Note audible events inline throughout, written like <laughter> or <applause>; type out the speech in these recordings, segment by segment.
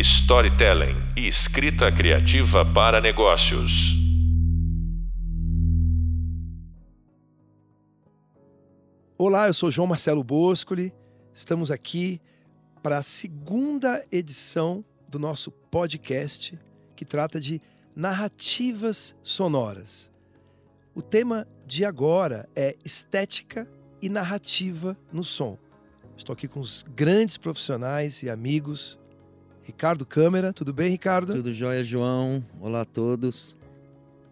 storytelling e escrita criativa para negócios. Olá, eu sou João Marcelo Boscoli. Estamos aqui para a segunda edição do nosso podcast que trata de narrativas sonoras. O tema de agora é estética e narrativa no som. Estou aqui com os grandes profissionais e amigos. Ricardo Câmara, tudo bem, Ricardo? Tudo jóia, João. Olá a todos.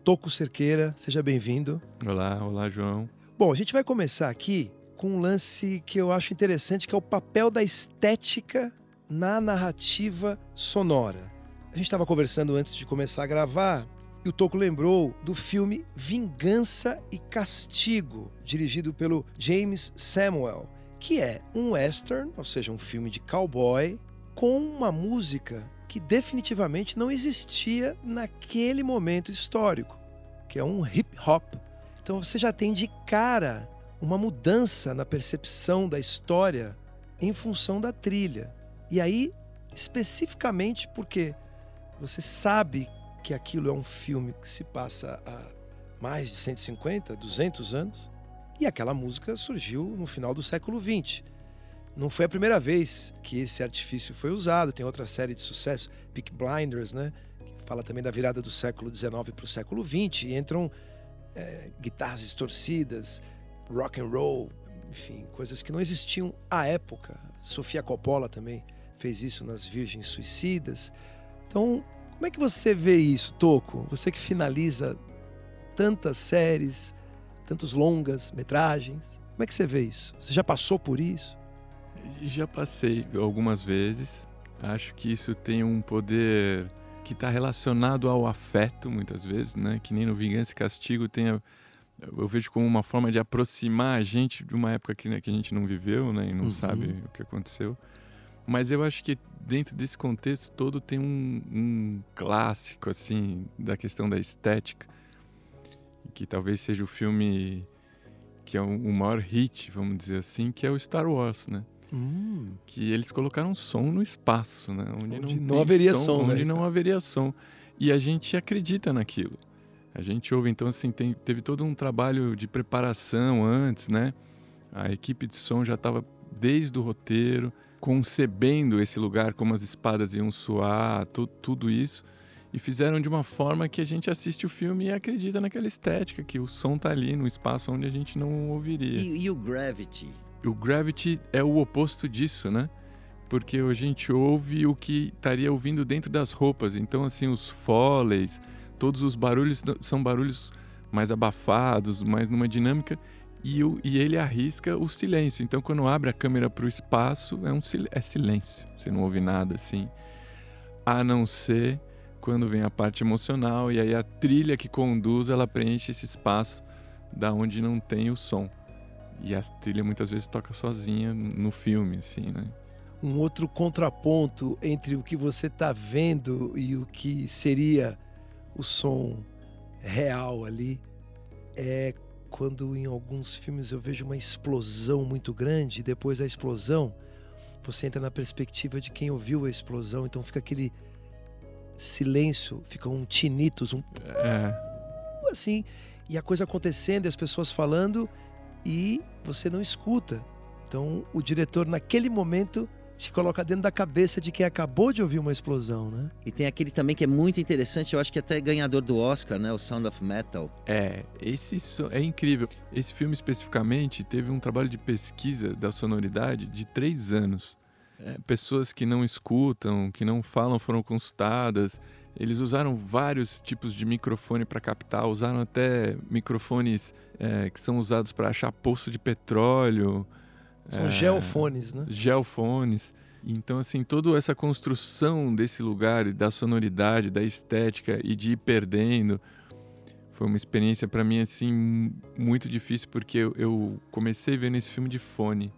Toco Cerqueira, seja bem-vindo. Olá, olá, João. Bom, a gente vai começar aqui com um lance que eu acho interessante, que é o papel da estética na narrativa sonora. A gente estava conversando antes de começar a gravar e o Toco lembrou do filme Vingança e Castigo, dirigido pelo James Samuel, que é um western, ou seja, um filme de cowboy, com uma música que definitivamente não existia naquele momento histórico, que é um hip hop. Então você já tem de cara uma mudança na percepção da história em função da trilha. E aí, especificamente porque você sabe que aquilo é um filme que se passa há mais de 150, 200 anos, e aquela música surgiu no final do século XX. Não foi a primeira vez que esse artifício foi usado, tem outra série de sucesso, Peak Blinders, né? que fala também da virada do século XIX para o século XX, e entram é, guitarras distorcidas, rock and roll, enfim, coisas que não existiam à época. Sofia Coppola também fez isso nas Virgens Suicidas. Então, como é que você vê isso, Toco? Você que finaliza tantas séries, tantos longas metragens, como é que você vê isso? Você já passou por isso? Já passei algumas vezes. Acho que isso tem um poder que está relacionado ao afeto, muitas vezes, né? Que nem no Vingança e Castigo tem a, eu vejo como uma forma de aproximar a gente de uma época que, né, que a gente não viveu, né, e não uhum. sabe o que aconteceu. Mas eu acho que dentro desse contexto todo tem um, um clássico, assim, da questão da estética, que talvez seja o filme que é o, maior hit, vamos dizer assim, que é o Star Wars, né? Hum. Que eles colocaram som no espaço, né? Onde, onde não, não haveria som, som onde né? não haveria som. E a gente acredita naquilo. A gente ouve, então, assim, tem, teve todo um trabalho de preparação antes, né? A equipe de som já estava desde o roteiro, concebendo esse lugar, como as espadas iam soar, tu, tudo isso. E fizeram de uma forma que a gente assiste o filme e acredita naquela estética, que o som tá ali no espaço onde a gente não ouviria. E, e o Gravity? O Gravity é o oposto disso, né? Porque a gente ouve o que estaria ouvindo dentro das roupas. Então, assim, os foleys, todos os barulhos são barulhos mais abafados, mais numa dinâmica, e, o, e ele arrisca o silêncio. Então, quando abre a câmera para o espaço, é, um, é silêncio, você não ouve nada assim, a não ser quando vem a parte emocional, e aí a trilha que conduz, ela preenche esse espaço da onde não tem o som. E a trilha muitas vezes toca sozinha no filme, assim, né? Um outro contraponto entre o que você está vendo e o que seria o som real ali é quando em alguns filmes eu vejo uma explosão muito grande e depois da explosão você entra na perspectiva de quem ouviu a explosão, então fica aquele silêncio, fica um tinitos, um é. assim, e a coisa acontecendo e as pessoas falando e você não escuta. Então o diretor naquele momento te coloca dentro da cabeça de quem acabou de ouvir uma explosão, né? E tem aquele também que é muito interessante, eu acho que até ganhador do Oscar, né? O Sound of Metal. É, esse é incrível. Esse filme especificamente teve um trabalho de pesquisa da sonoridade de três anos. É, pessoas que não escutam, que não falam, foram consultadas. Eles usaram vários tipos de microfone para captar, usaram até microfones é, que são usados para achar poço de petróleo. São é, geofones, né? Geofones. Então, assim, toda essa construção desse lugar, da sonoridade, da estética e de ir perdendo, foi uma experiência para mim, assim, muito difícil, porque eu, eu comecei vendo esse filme de fone.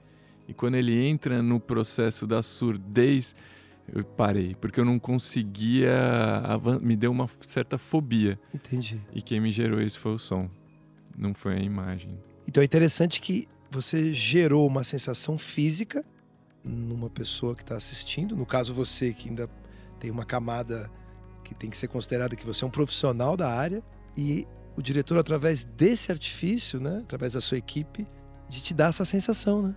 E quando ele entra no processo da surdez, eu parei, porque eu não conseguia. Me deu uma certa fobia. Entendi. E quem me gerou isso foi o som, não foi a imagem. Então é interessante que você gerou uma sensação física numa pessoa que está assistindo, no caso você que ainda tem uma camada que tem que ser considerada que você é um profissional da área e o diretor, através desse artifício, né, através da sua equipe, de te dar essa sensação. Né?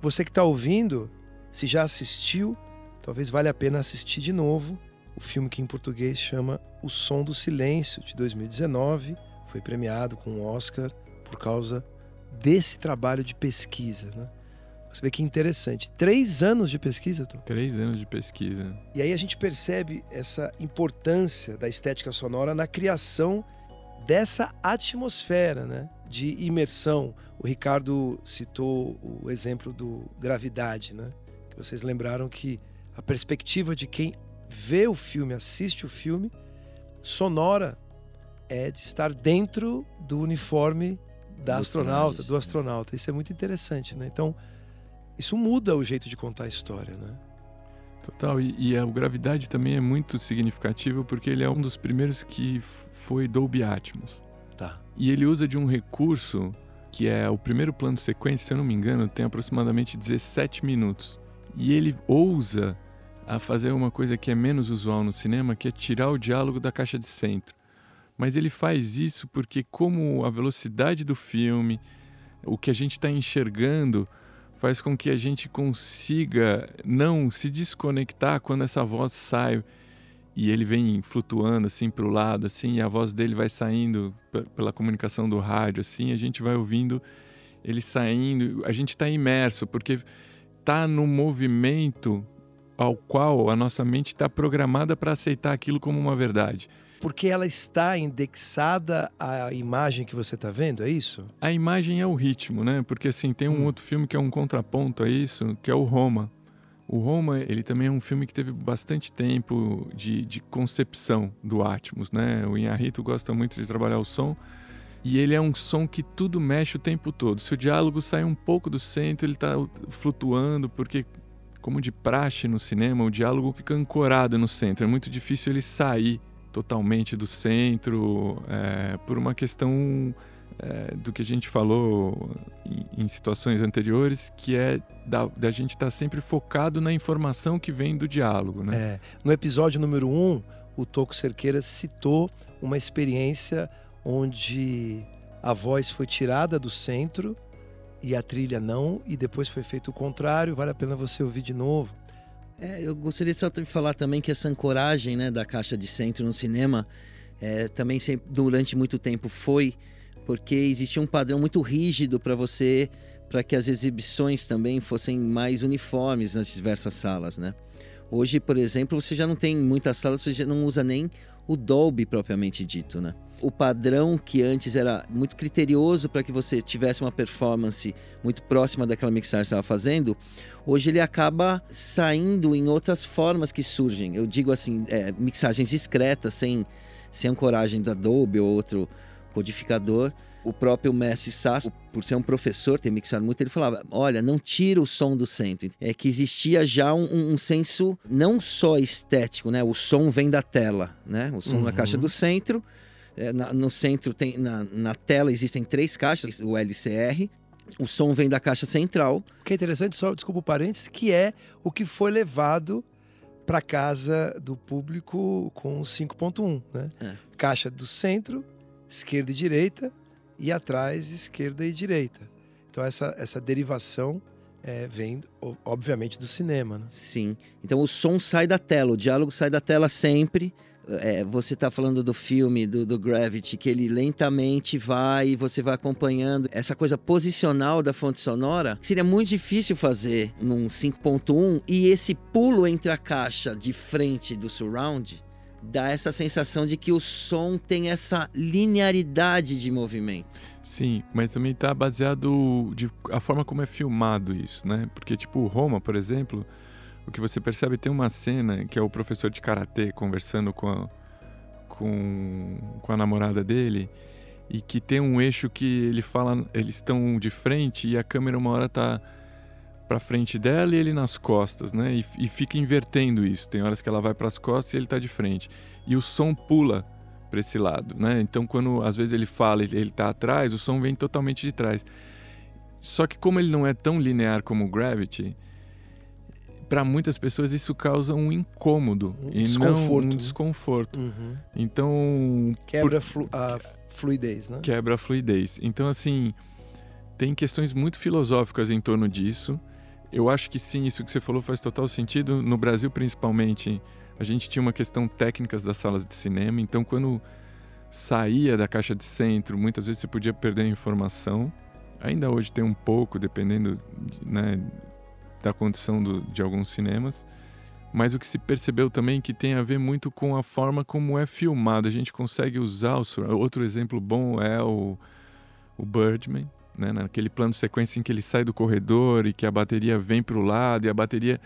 Você que está ouvindo, se já assistiu, talvez valha a pena assistir de novo o filme que em português chama O Som do Silêncio, de 2019. Foi premiado com um Oscar por causa desse trabalho de pesquisa. Né? Você vê que interessante. Três anos de pesquisa, tu? Três anos de pesquisa. E aí a gente percebe essa importância da estética sonora na criação dessa atmosfera, né? De imersão. O Ricardo citou o exemplo do Gravidade, né? Que vocês lembraram que a perspectiva de quem vê o filme, assiste o filme, sonora é de estar dentro do uniforme da astronauta, do astronauta. Isso é muito interessante, né? Então, isso muda o jeito de contar a história, né? Total, e, e a Gravidade também é muito significativo porque ele é um dos primeiros que foi Dolby Atmos. Tá. E ele usa de um recurso que é o primeiro plano de sequência, se eu não me engano, tem aproximadamente 17 minutos. E ele ousa a fazer uma coisa que é menos usual no cinema, que é tirar o diálogo da caixa de centro. Mas ele faz isso porque como a velocidade do filme, o que a gente está enxergando faz com que a gente consiga não se desconectar quando essa voz sai e ele vem flutuando assim para o lado assim e a voz dele vai saindo pela comunicação do rádio assim a gente vai ouvindo ele saindo a gente está imerso porque está no movimento ao qual a nossa mente está programada para aceitar aquilo como uma verdade porque ela está indexada à imagem que você está vendo, é isso? A imagem é o ritmo, né? Porque assim, tem um hum. outro filme que é um contraponto a isso, que é o Roma. O Roma, ele também é um filme que teve bastante tempo de, de concepção do Atmos, né? O Inharito gosta muito de trabalhar o som, e ele é um som que tudo mexe o tempo todo. Se o diálogo sai um pouco do centro, ele está flutuando, porque, como de praxe no cinema, o diálogo fica ancorado no centro. É muito difícil ele sair totalmente do centro, é, por uma questão é, do que a gente falou em, em situações anteriores, que é da, da gente estar tá sempre focado na informação que vem do diálogo. Né? É, no episódio número 1, um, o Toco Cerqueira citou uma experiência onde a voz foi tirada do centro e a trilha não, e depois foi feito o contrário. Vale a pena você ouvir de novo. É, eu gostaria só de falar também que essa ancoragem né, da caixa de centro no cinema é, também sempre, durante muito tempo foi porque existia um padrão muito rígido para você, para que as exibições também fossem mais uniformes nas diversas salas, né? Hoje, por exemplo, você já não tem muitas salas, você já não usa nem o Dolby propriamente dito, né? O padrão que antes era muito criterioso para que você tivesse uma performance muito próxima daquela mixagem que estava fazendo, hoje ele acaba saindo em outras formas que surgem. Eu digo assim, é, mixagens discretas, sem, sem ancoragem da Dolby ou outro codificador. O próprio Messi Sass, por ser um professor, ter mixado muito, ele falava: olha, não tira o som do centro. É que existia já um, um senso não só estético, né? O som vem da tela, né? O som uhum. na caixa do centro. É, na, no centro tem na, na tela existem três caixas, o LCR, o som vem da caixa central. O que é interessante, só desculpa o parênteses, que é o que foi levado para casa do público com 5.1, né? É. Caixa do centro, esquerda e direita, e atrás esquerda e direita. Então essa, essa derivação é, vem, obviamente, do cinema. Né? Sim. Então o som sai da tela, o diálogo sai da tela sempre. É, você está falando do filme, do, do, Gravity, que ele lentamente vai e você vai acompanhando essa coisa posicional da fonte sonora. Seria muito difícil fazer num 5.1 e esse pulo entre a caixa de frente do surround dá essa sensação de que o som tem essa linearidade de movimento. Sim, mas também está baseado de a forma como é filmado isso, né? Porque tipo Roma, por exemplo, o que você percebe tem uma cena que é o professor de karatê conversando com a, com, com a namorada dele e que tem um eixo que ele fala, eles estão de frente e a câmera uma hora tá para frente dela e ele nas costas, né? E, e fica invertendo isso. Tem horas que ela vai para as costas e ele está de frente. E o som pula para esse lado, né? Então quando às vezes ele fala, ele, ele tá atrás, o som vem totalmente de trás. Só que como ele não é tão linear como o Gravity, para muitas pessoas isso causa um incômodo Um e desconforto, não um desconforto. Uhum. Então Quebra flu- a fluidez, né? quebra a fluidez. Então, assim, tem questões muito filosóficas em torno disso. Eu acho que sim, isso que você falou faz total sentido. No Brasil, principalmente, a gente tinha uma questão técnicas das salas de cinema. Então, quando saía da caixa de centro, muitas vezes você podia perder a informação. Ainda hoje tem um pouco, dependendo né, da condição do- de alguns cinemas. Mas o que se percebeu também que tem a ver muito com a forma como é filmado. A gente consegue usar o outro exemplo bom é o, o Birdman, né? Naquele plano sequência em que ele sai do corredor e que a bateria vem para o lado e a bateria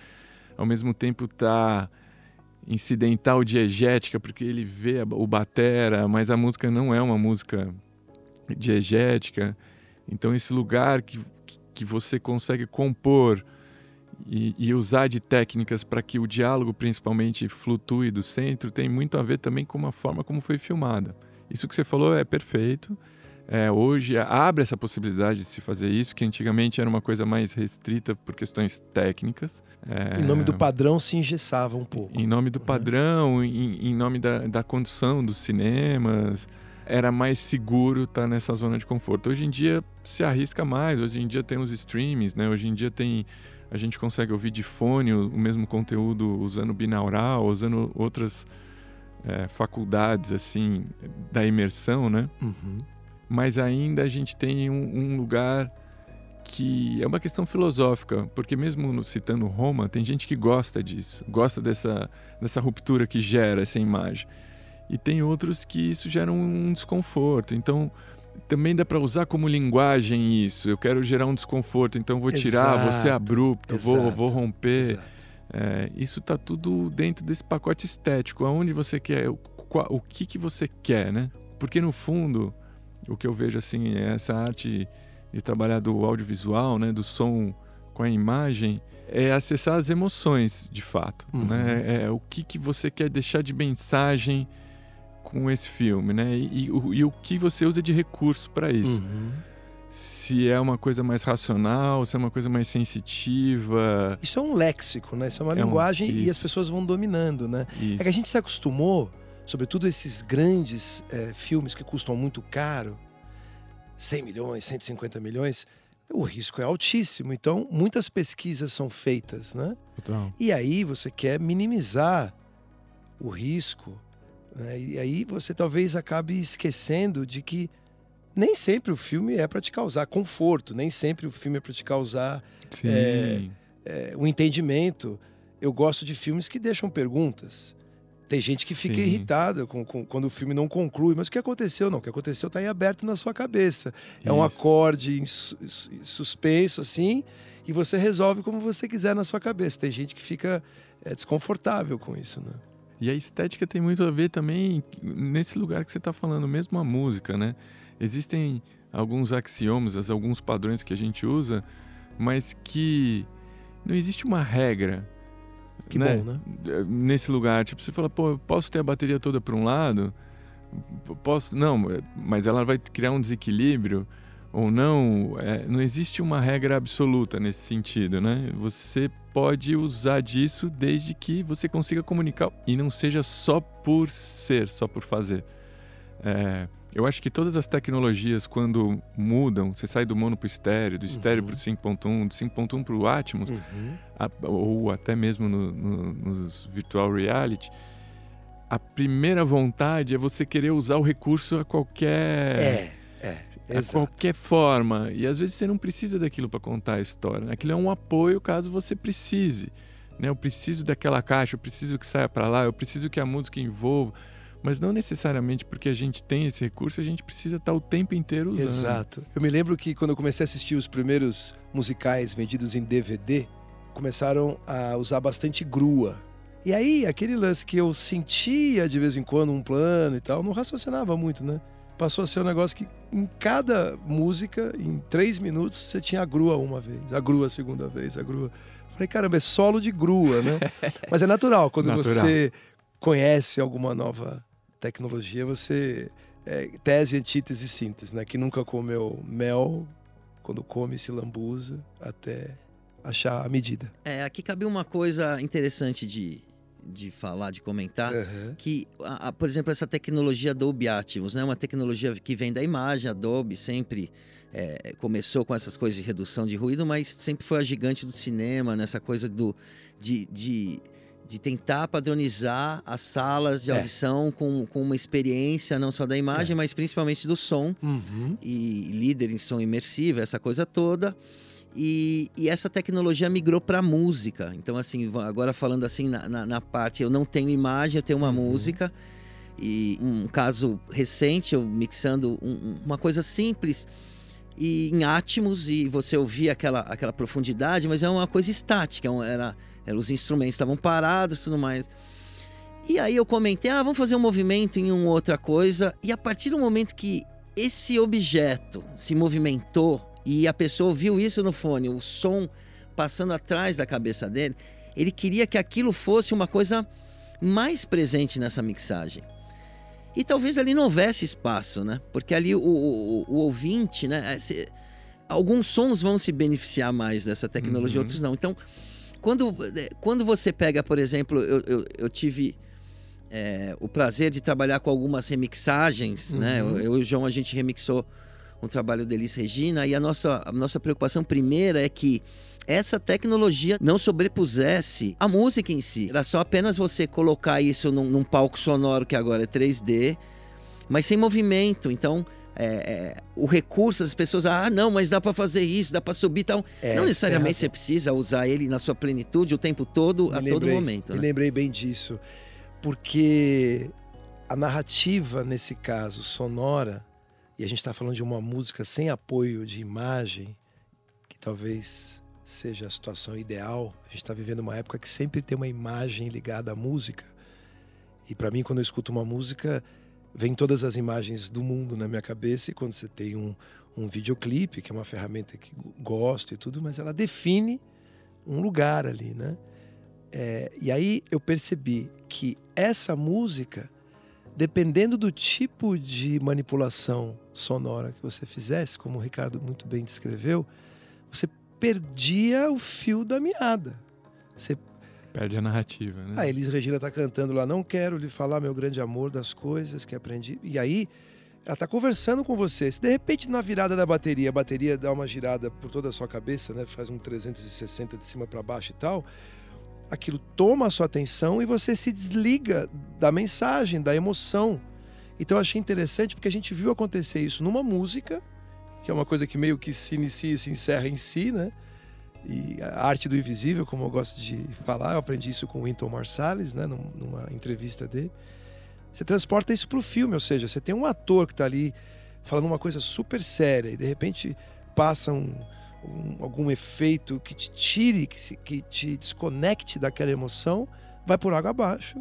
ao mesmo tempo tá incidental diegética porque ele vê o batera, mas a música não é uma música diegética. Então esse lugar que, que você consegue compor e, e usar de técnicas para que o diálogo, principalmente, flutue do centro, tem muito a ver também com a forma como foi filmada. Isso que você falou é perfeito. É, hoje abre essa possibilidade de se fazer isso, que antigamente era uma coisa mais restrita por questões técnicas. É, Em nome do padrão se engessava um pouco. em nome do né? padrão, em, em nome da, da condição dos cinemas, era mais seguro estar nessa zona de conforto. Hoje em dia se arrisca mais, hoje em dia tem os streamings, né? Hoje em dia tem a gente consegue ouvir de fone o, o mesmo conteúdo usando binaural, usando outras é, faculdades assim da imersão, né? Uhum. Mas ainda a gente tem um, um lugar que é uma questão filosófica, porque mesmo citando Roma, tem gente que gosta disso, gosta dessa, dessa ruptura que gera essa imagem. E tem outros que isso gera um, um desconforto. Então, também dá para usar como linguagem isso. Eu quero gerar um desconforto, então vou tirar, vou ser Exato, abrupto, vou, exato, vou romper. Exato. É, isso está tudo dentro desse pacote estético. Aonde você quer, o, o que, que você quer, né? Porque no fundo, o que eu vejo assim é essa arte de trabalhar do audiovisual, né, do som com a imagem, é acessar as emoções, de fato. Uhum. Né? É o que, que você quer deixar de mensagem com esse filme, né? E, e o, e o que você usa de recurso para isso Uhum. se é uma coisa mais racional, se é uma coisa mais sensitiva. Isso é um léxico, né? Isso é uma É um- linguagem e as pessoas vão dominando, né? Isso. É que a gente se acostumou, sobretudo esses grandes eh, filmes que custam muito caro, 100 milhões, 150 milhões, o risco é altíssimo. Então, muitas pesquisas são feitas, né? Total. E aí você quer minimizar o risco, né? e aí você talvez acabe esquecendo de que nem sempre o filme é para te causar conforto, nem sempre o filme é para te causar Sim. É, é, o entendimento. Eu gosto de filmes que deixam perguntas. Tem gente que fica Sim. irritada com, com- quando o filme não conclui, mas o que aconteceu? Não, o que aconteceu está aí aberto na sua cabeça. É um Isso. acorde em su- su- suspenso, assim, e você resolve como você quiser na sua cabeça. Tem gente que fica é, desconfortável com isso, né? E a estética tem muito a ver também nesse lugar que você está falando, mesmo a música, né? Existem alguns axiomas, alguns padrões que a gente usa, mas que não existe uma regra. Que né? bom, né? Nesse lugar, tipo, você fala, pô, eu posso ter a bateria toda para um lado? Posso? Não, mas ela vai criar um desequilíbrio ou não? É, não existe uma regra absoluta nesse sentido, né? Você pode usar disso desde que você consiga comunicar e não seja só por ser, só por fazer. É, eu acho que todas as tecnologias, quando mudam, você sai do mono para o estéreo, do estéreo Uhum. para o 5.1, do 5.1 para o Atmos, Uhum. a- ou até mesmo no- no- nos virtual reality, a primeira vontade é você querer usar o recurso a qualquer É, é. a Exato. qualquer forma. E às vezes você não precisa daquilo para contar a história. né? Aquilo é um apoio caso você precise. Né? Eu preciso daquela caixa, eu preciso que saia para lá, eu preciso que a música envolva. Mas não necessariamente porque a gente tem esse recurso, a gente precisa estar o tempo inteiro usando. Exato. Eu me lembro que quando eu comecei a assistir os primeiros musicais vendidos em DVD, começaram a usar bastante grua. E aí, aquele lance que eu sentia de vez em quando um plano e tal, não raciocinava muito, né? Passou a ser um negócio que em cada música, em três minutos, você tinha a grua uma vez, a grua a segunda vez, a grua. Falei, caramba, é solo de grua, né? <laughs> Mas é natural, quando Natural. você conhece alguma nova tecnologia, você é, tese, antítese e síntese, né? Que nunca comeu mel, quando come se lambuza até achar a medida. É, aqui cabe uma coisa interessante de, de falar, de comentar, Uhum. que, a- a- por exemplo, essa tecnologia Adobe Atmos, né? Uma tecnologia que vem da imagem, Adobe sempre é, começou com essas coisas de redução de ruído, mas sempre foi a gigante do cinema, nessa coisa do, de, de, de tentar padronizar as salas de É. audição com, com uma experiência não só da imagem, mas principalmente do som Uhum. e líder em som imersivo, essa coisa toda. E, e essa tecnologia migrou para música. Então, assim, agora falando assim na, na- na parte, eu não tenho imagem, eu tenho uma Uhum. música. E um caso recente, eu mixando um- um- uma coisa simples e em Atmos e você ouvia aquela, aquela profundidade, mas é uma coisa estática, é era os instrumentos estavam parados e tudo mais. E aí eu comentei, ah, vamos fazer um movimento em uma outra coisa. E a partir do momento que esse objeto se movimentou e a pessoa ouviu isso no fone, o som passando atrás da cabeça dele, ele queria que aquilo fosse uma coisa mais presente nessa mixagem. E talvez ali não houvesse espaço, né? Porque ali o, o- o ouvinte, né? é, se- alguns sons vão se beneficiar mais dessa tecnologia, Uhum. outros não. Então, quando, eh, quando você pega, por exemplo, eu, eu, eu tive é, o prazer de trabalhar com algumas remixagens, né? Uhum. Eu, eu e o João, a gente remixou um trabalho da Elis Regina e a nossa, a nossa preocupação primeira é que essa tecnologia não sobrepusesse a música em si. Era só apenas você colocar isso num, num palco sonoro que agora é 3D, mas sem movimento. Então, é, é, o recurso, as pessoas, ah, não, mas dá para fazer isso, dá para subir tal. É, não necessariamente você precisa usar ele na sua plenitude o tempo todo, a Me todo lembrei- momento. Me né? lembrei bem disso. Porque a narrativa, nesse caso, sonora, e a gente está falando de uma música sem apoio de imagem, que talvez seja a situação ideal. A gente está vivendo uma época que sempre tem uma imagem ligada à música. E para mim, quando eu escuto uma música, vem todas as imagens do mundo na minha cabeça. E quando você tem um, um videoclipe, que é uma ferramenta que gosto e tudo, mas ela define um lugar ali, né? É, e aí eu percebi que essa música, dependendo do tipo de manipulação sonora que você fizesse, como o Ricardo muito bem descreveu, você perdia o fio da meada. Você Perde a narrativa, né? a Elis Regina tá cantando lá, não quero lhe falar meu grande amor das coisas que aprendi. E aí, ela tá conversando com você. Se de repente na virada da bateria, a bateria dá uma girada por toda a sua cabeça, né? Faz um 360 de cima para baixo e tal. Aquilo toma a sua atenção e você se desliga da mensagem, da emoção. Então eu achei interessante porque a gente viu acontecer isso numa música, que é uma coisa que meio que se inicia e se encerra em si, né? E a arte do invisível, como eu gosto de falar, eu aprendi isso com o Wynton Marsalis, né, num- numa entrevista dele. Você transporta isso para o filme, ou seja, você tem um ator que está ali falando uma coisa super séria e de repente passa um, um- algum efeito que te tire, que, se- que te desconecte daquela emoção, vai por água abaixo,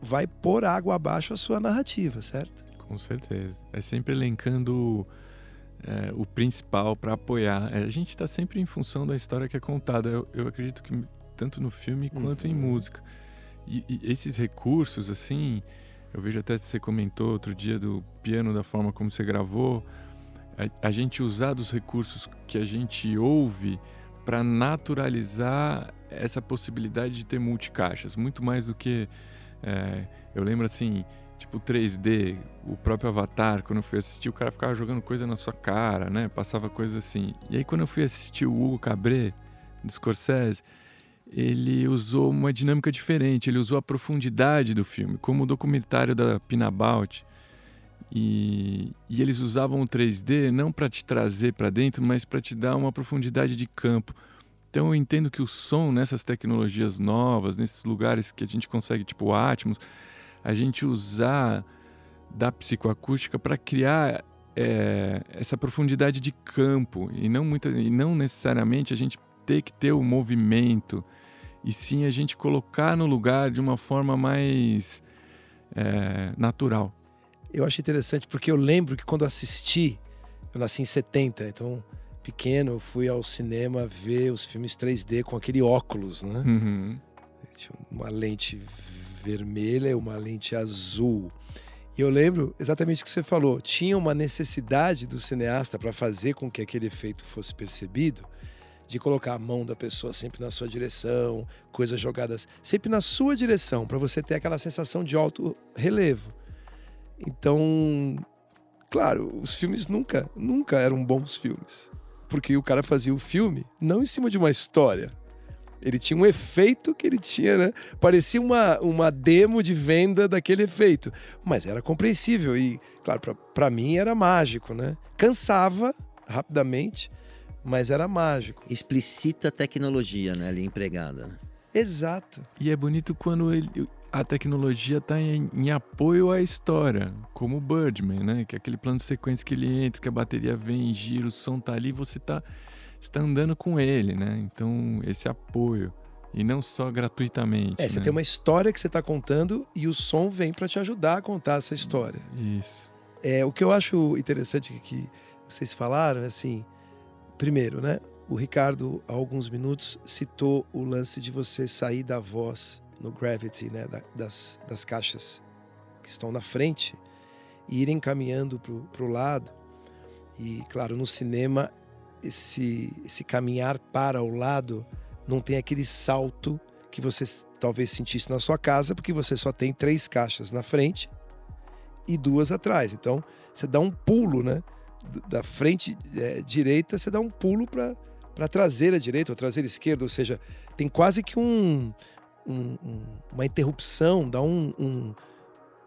vai por água abaixo a sua narrativa, certo? Com certeza. É sempre elencando é, o principal para apoiar. É, a gente está sempre em função da história que é contada. Eu, eu acredito que tanto no filme quanto em Uhum. música. E, e esses recursos, assim, eu vejo até que você comentou outro dia do piano, da forma como você gravou. A, a gente usar dos recursos que a gente ouve para naturalizar essa possibilidade de ter multicaixas, muito mais do que é, eu lembro assim, tipo 3D, o próprio Avatar, quando eu fui assistir, o cara ficava jogando coisa na sua cara, né? Passava coisa assim. E aí quando eu fui assistir o Hugo Cabret, do Scorsese, ele usou uma dinâmica diferente, ele usou a profundidade do filme, como o documentário da Pinabout. E, e eles usavam o 3D não para te trazer para dentro, mas para te dar uma profundidade de campo. Então eu entendo que o som nessas tecnologias novas, nesses lugares que a gente consegue, tipo Atmos, a gente usar da psicoacústica para criar é, essa profundidade de campo e não, muita, e não necessariamente a gente ter que ter o movimento e sim a gente colocar no lugar de uma forma mais é, natural. Eu achei interessante porque eu lembro que quando assisti, eu nasci em 70, então pequeno, eu fui ao cinema ver os filmes 3D com aquele óculos, né? Uhum. Tinha uma lente vermelha e uma lente azul. E eu lembro exatamente o que você falou. Tinha uma necessidade do cineasta para fazer com que aquele efeito fosse percebido, de colocar a mão da pessoa sempre na sua direção, coisas jogadas sempre na sua direção, para você ter aquela sensação de alto relevo. Então, claro, os filmes nunca, nunca eram bons filmes. Porque o cara fazia o filme não em cima de uma história. Ele tinha um efeito que ele tinha, né? Parecia uma, uma demo de venda daquele efeito. Mas era compreensível e, claro, para mim era mágico, né? Cansava rapidamente, mas era mágico. Explicita tecnologia, né? Ali empregada. Né? Exato. E é bonito quando ele, a tecnologia está em, em, apoio à história, como o Birdman, né? Que é aquele plano de sequência que ele entra, que a bateria vem, gira, o som tá ali, você tá, está andando com ele, né? Então, esse apoio. E não só gratuitamente. É, você né? tem uma história que você está contando e o som vem para te ajudar a contar essa história. Isso. É, o que eu acho interessante que vocês falaram, é assim, primeiro, né? O Ricardo, há alguns minutos, citou o lance de você sair da voz no Gravity, né, da, das, das caixas que estão na frente, e irem caminhando para o lado. E, claro, no cinema, esse, esse caminhar para o lado não tem aquele salto que você talvez sentisse na sua casa, porque você só tem três caixas na frente e duas atrás. Então, você dá um pulo, né? Da frente é, direita, você dá um pulo para a traseira direita ou traseira esquerda, ou seja, tem quase que um, um, um, uma interrupção, dá um,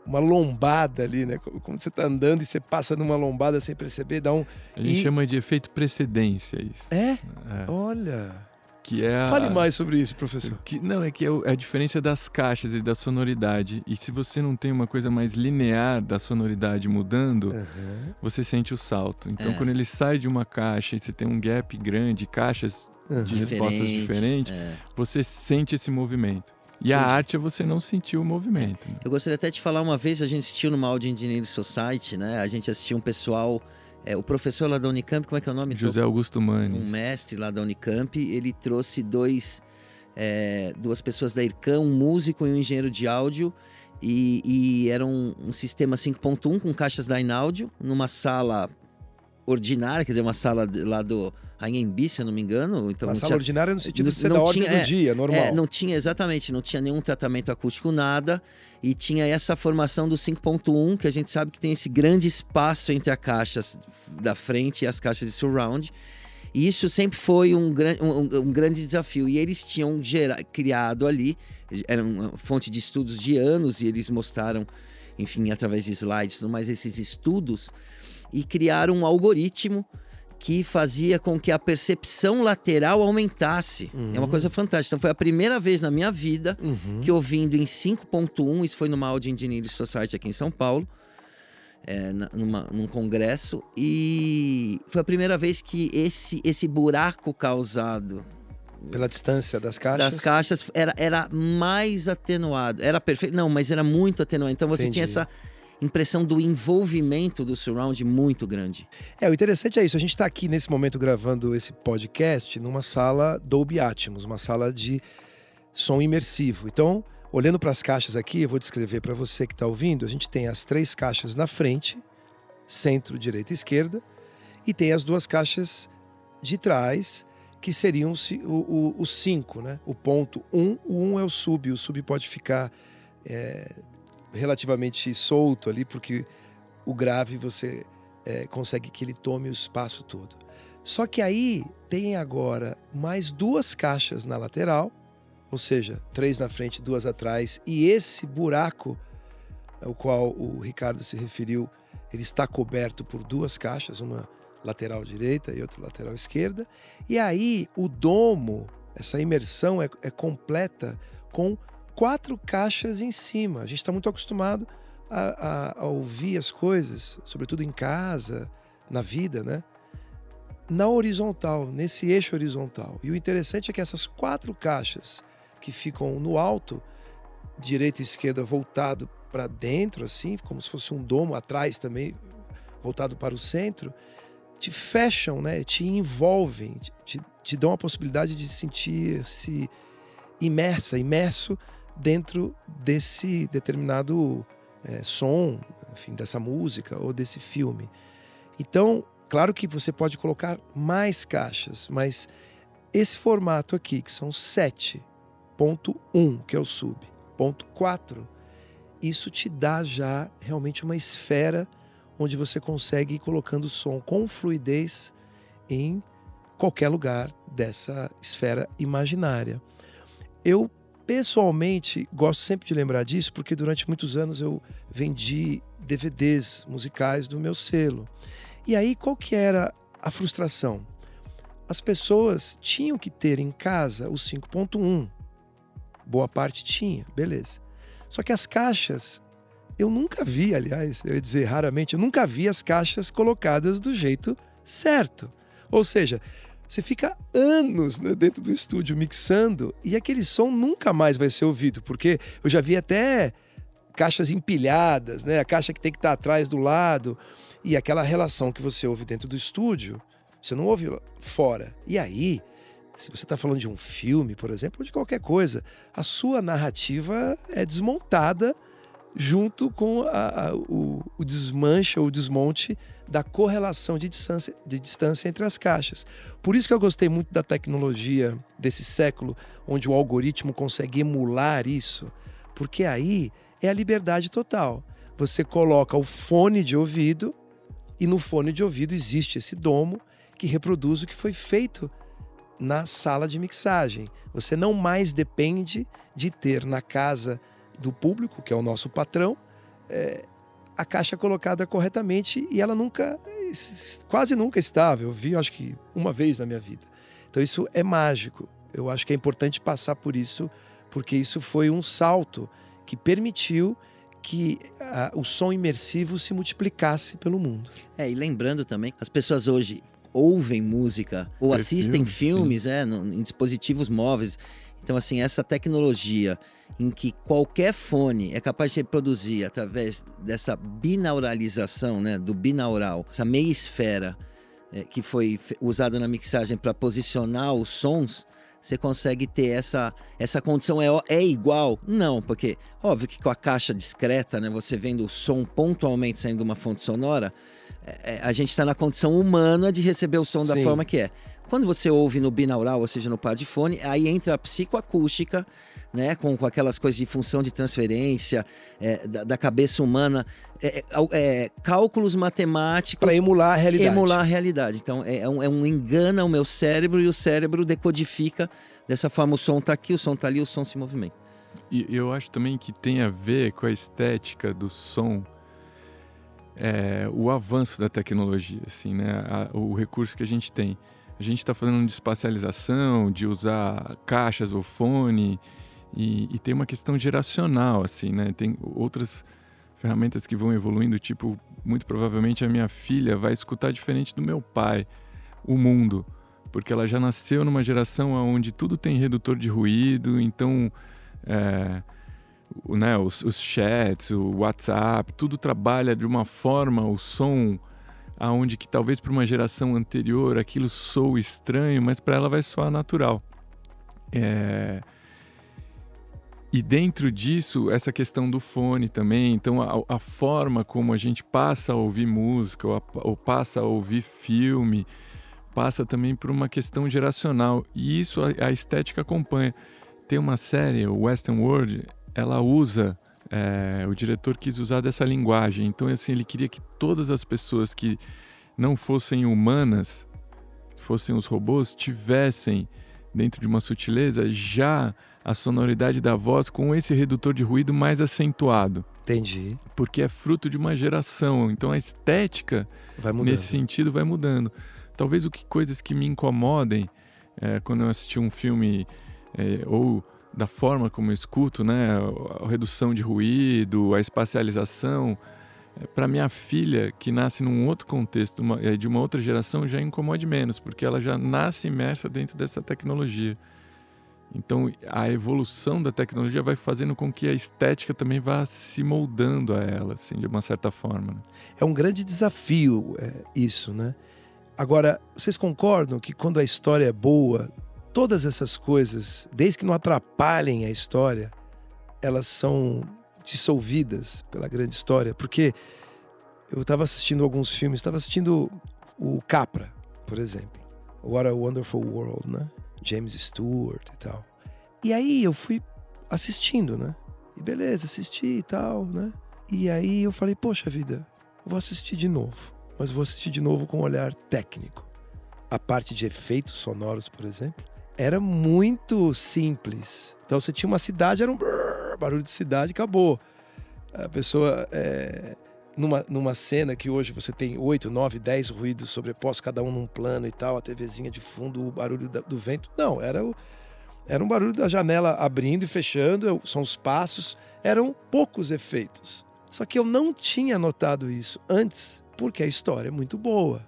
uma lombada ali, né? Como você está andando e você passa numa lombada sem perceber, dá um. A gente e... chama de efeito precedência isso. É? é. Olha. Que é a... Fale mais sobre isso, professor. Que, não, é que é, é a diferença das caixas e da sonoridade. E se você não tem uma coisa mais linear da sonoridade mudando, uhum. você sente o salto. Então, é. quando ele sai de uma caixa e você tem um gap grande, caixas uhum. de respostas diferentes, é. você sente esse movimento. E a arte é você não sentir o movimento. Eu gostaria até de falar uma vez, a gente assistiu no Audio Engineering Society, né? A gente assistiu um pessoal, é, o professor lá da Unicamp, como é que é o nome? José Augusto Manes. Um mestre lá da Unicamp, ele trouxe dois, é, duas pessoas da IRCAM, um músico e um engenheiro de áudio, e, e era um, um sistema 5.1 com caixas da Inaudio, numa sala ordinária, quer dizer, uma sala lá do Anhembi, se eu não me engano. Então, uma sala tinha, ordinária no sentido de ser da ordem tinha, do dia, normal. É, não tinha, exatamente, não tinha nenhum tratamento acústico, nada. E tinha essa formação do 5.1, que a gente sabe que tem esse grande espaço entre as caixas da frente e as caixas de surround. E isso sempre foi um, um, um grande desafio. E eles tinham gera, criado ali, era uma fonte de estudos de anos, e eles mostraram, enfim, através de slides, tudo mais, esses estudos, e criaram um algoritmo que fazia com que a percepção lateral aumentasse. Uhum. É uma coisa fantástica. Então, foi a primeira vez na minha vida uhum. que ouvindo em 5.1, isso foi numa Audio Engineering Society aqui em São Paulo, é, numa, num congresso, e foi a primeira vez que esse, esse buraco causado pela distância das caixas? Das caixas era, era mais atenuado. Era perfeito? Não, mas era muito atenuado. Então você Entendi. tinha essa impressão do envolvimento do surround muito grande. É, o interessante é isso. A gente está aqui nesse momento gravando esse podcast numa sala Dolby Atmos, uma sala de som imersivo. Então, olhando para as caixas aqui, eu vou descrever para você que está ouvindo. A gente tem as três caixas na frente, centro, direita e esquerda, e tem as duas caixas de trás, que seriam os cinco, né? O ponto um, o um é o sub, o sub pode ficar é, relativamente solto ali, porque o grave você é, consegue que ele tome o espaço todo. Só que aí tem agora mais duas caixas na lateral, ou seja, três na frente, duas atrás, e esse buraco ao qual o Ricardo se referiu, ele está coberto por duas caixas, uma lateral direita e outra lateral esquerda. E aí o domo, essa imersão é, é completa com quatro caixas em cima. A gente está muito acostumado a, a, a, ouvir as coisas, sobretudo em casa, na vida, né? Na horizontal, nesse eixo horizontal. E o interessante é que essas quatro caixas que ficam no alto, direita e esquerda voltado para dentro, assim, como se fosse um domo atrás também, voltado para o centro, te fecham, né? Te envolvem, te, te dão a possibilidade de sentir-se imersa, imerso dentro desse determinado é, som, enfim, dessa música ou desse filme. Então, claro que você pode colocar mais caixas, mas Esse formato aqui, que são 7.1, que é o sub, ponto 4, isso te dá já realmente uma esfera onde você consegue ir colocando som com fluidez em qualquer lugar dessa esfera imaginária. Eu pessoalmente gosto sempre de lembrar disso porque durante muitos anos eu vendi DVDs musicais do meu selo. E aí qual que era a frustração? As pessoas tinham que ter em casa o 5.1. Boa parte tinha, beleza. Só que as caixas eu nunca vi, aliás, eu ia dizer raramente, eu nunca vi as caixas colocadas do jeito certo. Ou seja, você fica anos né, dentro do estúdio mixando e aquele som nunca mais vai ser ouvido, porque eu já vi até caixas empilhadas, né? A caixa que tem que estar atrás do lado e aquela relação que você ouve dentro do estúdio, você não ouve fora. E aí, se você está falando de um filme, por exemplo, ou de qualquer coisa, a sua narrativa é desmontada junto com a, a, o, o desmanche ou desmonte da correlação de distância, de distância entre as caixas. Por isso que eu gostei muito da tecnologia desse século, onde o algoritmo consegue emular isso, porque aí é a liberdade total. Você coloca o fone de ouvido e no fone de ouvido existe esse domo que reproduz o que foi feito na sala de mixagem. Você não mais depende de ter na casa do público, que é o nosso patrão, é, a caixa colocada corretamente e ela nunca, quase nunca estava. Eu vi, acho que uma vez na minha vida. Então isso é mágico. Eu acho que é importante passar por isso, porque isso foi um salto que permitiu que a, o som imersivo se multiplicasse pelo mundo. É, e lembrando também, as pessoas hoje ouvem música ou é assistem filme, filmes é, no, em dispositivos móveis. Então, assim, essa tecnologia em que qualquer fone é capaz de reproduzir através dessa binauralização, né, do binaural, essa meia esfera é, que foi usada na mixagem para posicionar os sons, você consegue ter essa essa condição é, é igual? Não, porque óbvio que com a caixa discreta, né, você vendo o som pontualmente saindo de uma fonte sonora, é, é a gente está na condição humana de receber o som Sim. da forma que é. Quando você ouve no binaural, ou seja, no par de fone, aí entra a psicoacústica, né, com, com aquelas coisas de função de transferência é, da, da, cabeça humana, é, é, é cálculos matemáticos. Para emular a realidade. Emular a realidade. Então, é, é, um, é um engana o meu cérebro e o cérebro decodifica dessa forma: o som está aqui, o som está ali, o som se movimenta. E eu acho também que tem a ver com a estética do som. É, o avanço da tecnologia, assim, né? A, o recurso que a gente tem. A gente está falando de espacialização, de usar caixas ou fone, e, e, tem uma questão geracional, assim, né? Tem outras ferramentas que vão evoluindo, tipo, muito provavelmente a minha filha vai escutar diferente do meu pai o mundo, porque ela já nasceu numa geração onde tudo tem redutor de ruído, então, é, né, os, os chats, o WhatsApp, tudo trabalha de uma forma, o som aonde que talvez para uma geração anterior aquilo sou estranho, mas para ela vai soar natural. É... E dentro disso, essa questão do fone também. Então, a, a forma como a gente passa a ouvir música ou, a, ou passa a ouvir filme, passa também por uma questão geracional. E isso a, a estética acompanha. Tem uma série, o Western World, ela usa é, o diretor quis usar dessa linguagem. Então, assim, ele queria que todas as pessoas que não fossem humanas, fossem os robôs, tivessem dentro de uma sutileza já a sonoridade da voz com esse redutor de ruído mais acentuado. Entendi. Porque é fruto de uma geração. Então a estética nesse sentido vai mudando. Talvez o que coisas que me incomodem é, quando eu assisti um filme é, ou da forma como eu escuto, né? A redução de ruído, a espacialização. É, Para minha filha, que nasce num outro contexto, uma, é, de uma outra geração, já incomode menos, porque ela já nasce imersa dentro dessa tecnologia. Então, a evolução da tecnologia vai fazendo com que a estética também vá se moldando a ela, assim, de uma certa forma. Né? É um grande desafio é, isso, né? Agora, vocês concordam que quando a história é boa, todas essas coisas, desde que não atrapalhem a história, elas são dissolvidas pela grande história. Porque eu estava assistindo alguns filmes, estava assistindo o Capra, por exemplo. What a Wonderful World, né? James Stewart e tal. E aí eu fui assistindo, né? E beleza, assisti e tal, né? E aí eu falei, poxa vida, vou assistir de novo. Mas vou assistir de novo com um olhar técnico. A parte de efeitos sonoros, por exemplo, era muito simples. Então você tinha uma cidade, era um brrr, barulho de cidade, acabou. A pessoa. É, numa, numa cena que hoje você tem 8, 9, 10 ruídos sobrepostos, cada um num plano e tal, a TVzinha de fundo, o barulho da, do vento. Não, era, o, era um barulho da janela abrindo e fechando, são os passos. Eram poucos efeitos. Só que eu não tinha notado isso antes, porque a história é muito boa.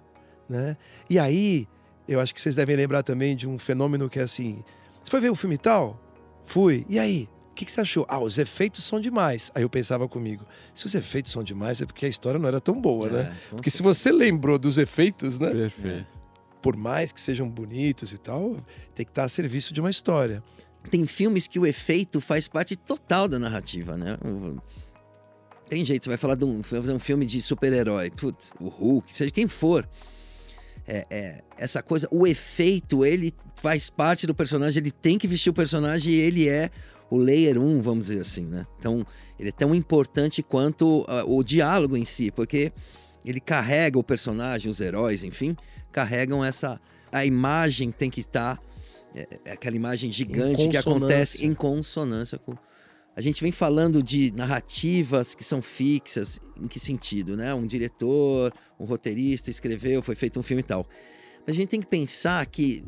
Né? E aí, eu acho que vocês devem lembrar também de um fenômeno que é assim: você foi ver o um filme tal? Fui. E aí? O que, que, você achou? Ah, os efeitos são demais. Aí eu pensava comigo: se os efeitos são demais, é porque a história não era tão boa, né? é, né? Porque se você lembrou dos efeitos, né? Perfeito. Por mais que sejam bonitos e tal, tem que estar a serviço de uma história. Tem filmes que o efeito faz parte total da narrativa, né? Tem jeito, você vai falar de um, fazer um filme de super-herói, putz, o Hulk, seja quem for. É, é, essa coisa, o efeito, ele faz parte do personagem, ele tem que vestir o personagem e ele é o layer 1, vamos dizer assim, né? Então, ele é tão importante quanto uh, o diálogo em si, porque ele carrega o personagem, os heróis, enfim, carregam essa. A imagem tem que estar. É, é aquela imagem gigante que acontece em consonância com, a gente vem falando de narrativas que são fixas, em que sentido, né? Um diretor, um roteirista escreveu, foi feito um filme e tal. A gente tem que pensar que,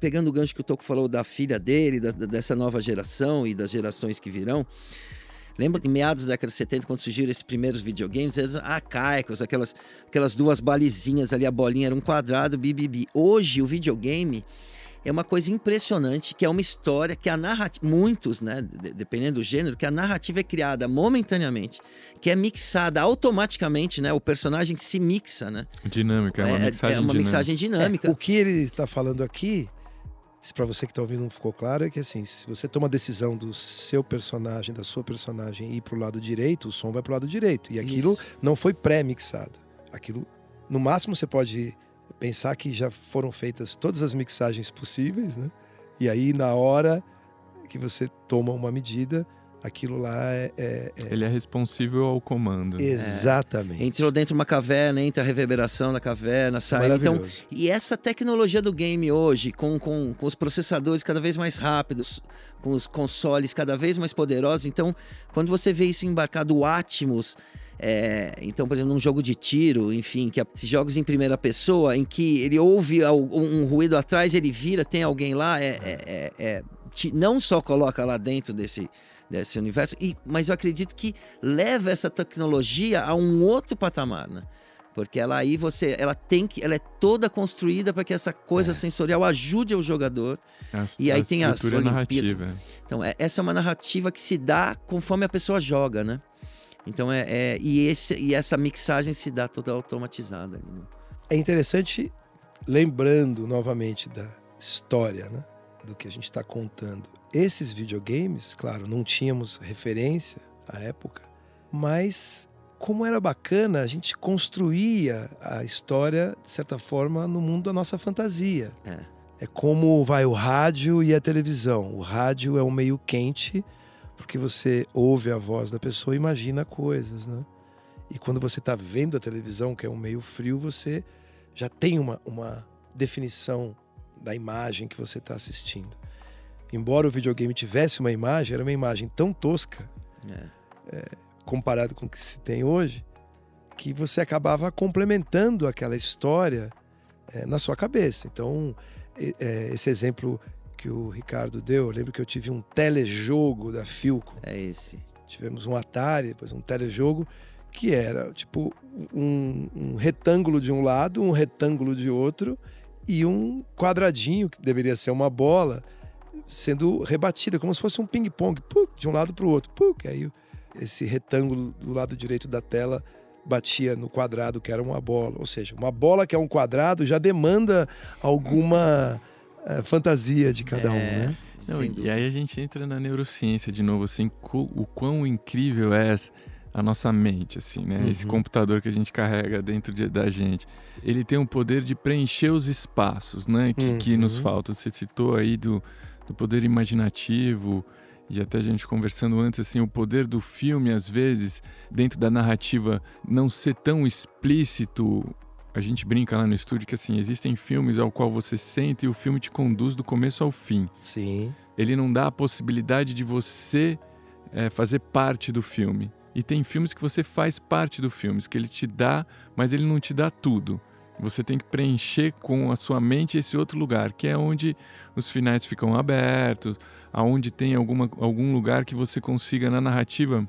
pegando o gancho que o Toco falou da filha dele, da, dessa nova geração e das gerações que virão, Lembra em meados da década de 70, quando surgiram esses primeiros videogames, eles arcaicos, aquelas, aquelas duas balizinhas ali, a bolinha era um quadrado, bibibi. Hoje, o videogame é uma coisa impressionante, que é uma história que a narrativa, muitos, né, dependendo do gênero, que a narrativa é criada momentaneamente, que é mixada automaticamente, né, o personagem se mixa, né? Dinâmica, é uma é, mixagem É uma dinâmica. mixagem dinâmica. É, o que ele está falando aqui, para você que está ouvindo não ficou claro, é que assim, se você toma a decisão do seu personagem, da sua personagem ir para o lado direito, o som vai para o lado direito. E aquilo Isso. não foi pré-mixado. Aquilo, no máximo, você pode pensar que já foram feitas todas as mixagens possíveis, né? E aí, na hora que você toma uma medida, aquilo lá é, é, é... Ele é responsível ao comando. Exatamente. É. Entrou dentro de uma caverna, entra a reverberação da caverna, sai. Então, e essa tecnologia do game hoje, com, com, com os processadores cada vez mais rápidos, com os consoles cada vez mais poderosos, então, quando você vê isso embarcado, o Atmos é, então, por exemplo, num jogo de tiro, enfim, que esses jogos em primeira pessoa, em que ele ouve um, ruído atrás, ele vira, tem alguém lá, é, é, é, é te, não só coloca lá dentro desse, desse universo, e, mas eu acredito que leva essa tecnologia a um outro patamar, né? Porque ela aí você, ela tem que, ela é toda construída para que essa coisa é. sensorial ajude o jogador. A, e aí a tem as Olimpíadas. Narrativa. Então, é, essa é uma narrativa que se dá conforme a pessoa joga, né? Então é, é, e, esse, e essa mixagem se dá toda automatizada. Né? É interessante, lembrando novamente da história, né? do que a gente está contando. Esses videogames, claro, não tínhamos referência à época, mas como era bacana, a gente construía a história, de certa forma, no mundo da nossa fantasia. É. É como vai o rádio e a televisão. O rádio é um meio quente porque você ouve a voz da pessoa e imagina coisas, né? E quando você está vendo a televisão, que é um meio frio, você já tem uma, uma definição da imagem que você está assistindo. Embora o videogame tivesse uma imagem, era uma imagem tão tosca, é. É, comparado com o que se tem hoje, que você acabava complementando aquela história é, na sua cabeça. Então, é, esse exemplo que o Ricardo deu, eu lembro que eu tive um telejogo da Filco. É esse. Tivemos um Atari, depois um telejogo, que era tipo um, um retângulo de um lado, um retângulo de outro e um quadradinho, que deveria ser uma bola, sendo rebatida, como se fosse um ping-pong, de um lado para o outro. Puc, aí esse retângulo do lado direito da tela batia no quadrado, que era uma bola. Ou seja, uma bola que é um quadrado já demanda alguma a fantasia de cada é, um, né? Não, e aí a gente entra na neurociência de novo, assim, o quão incrível é a nossa mente, assim, né? Esse Uhum. computador que a gente carrega dentro de- da gente. Ele tem o poder de preencher os espaços, né? Que, que nos Uhum. faltam. Você citou aí do, do poder imaginativo e até a gente conversando antes, assim, o poder do filme, às vezes, dentro da narrativa, não ser tão explícito. A gente brinca lá no estúdio que, assim, existem filmes ao qual você sente e o filme te conduz do começo ao fim Sim. ele não dá a possibilidade de você eh, fazer parte do filme. E tem filmes que você faz parte do filme, que ele te dá, mas ele não te dá tudo. Você tem que preencher com a sua mente esse outro lugar, que é onde os finais ficam abertos, aonde tem alguma, algum lugar que você consiga na narrativa,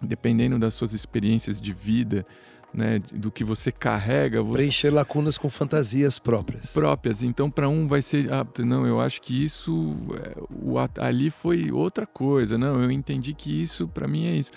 dependendo das suas experiências de vida, né, do que você carrega, você Preencher lacunas com fantasias próprias. próprias. Então, para um vai ser, ah, não, eu acho que isso é, o ali foi outra coisa. Não, eu entendi que isso para mim é isso.